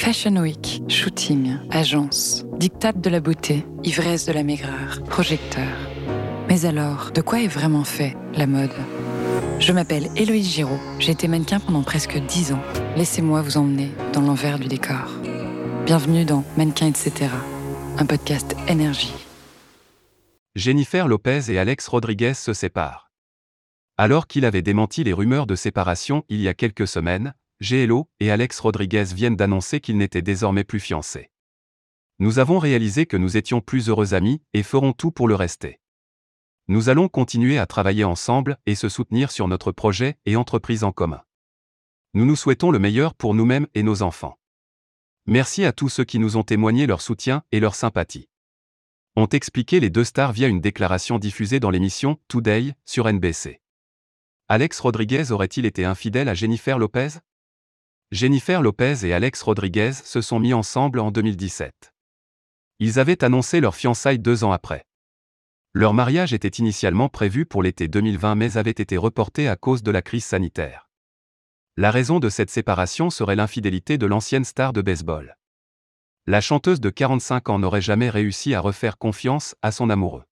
Fashion Week, shooting, agence, dictate de la beauté, ivresse de la maigreur, projecteur. Mais alors, de quoi est vraiment fait la mode? Je m'appelle Héloïse Giraud, j'ai été mannequin pendant presque 10 ans. Laissez-moi vous emmener dans l'envers du décor. Bienvenue dans Mannequin etc., un podcast énergie. Jennifer Lopez et Alex Rodriguez se séparent. Alors qu'il avait démenti les rumeurs de séparation il y a quelques semaines, GLO et Alex Rodriguez viennent d'annoncer qu'ils n'étaient désormais plus fiancés. Nous avons réalisé que nous étions plus heureux amis et ferons tout pour le rester. Nous allons continuer à travailler ensemble et se soutenir sur notre projet et entreprise en commun. Nous nous souhaitons le meilleur pour nous-mêmes et nos enfants. Merci à tous ceux qui nous ont témoigné leur soutien et leur sympathie. Ont expliqué les deux stars via une déclaration diffusée dans l'émission Today sur NBC. Alex Rodriguez aurait-il été infidèle à Jennifer Lopez? Jennifer Lopez et Alex Rodriguez se sont mis ensemble en 2017. Ils avaient annoncé leur fiançailles deux ans après. Leur mariage était initialement prévu pour l'été 2020 mais avait été reporté à cause de la crise sanitaire. La raison de cette séparation serait l'infidélité de l'ancienne star de baseball. La chanteuse de 45 ans n'aurait jamais réussi à refaire confiance à son amoureux.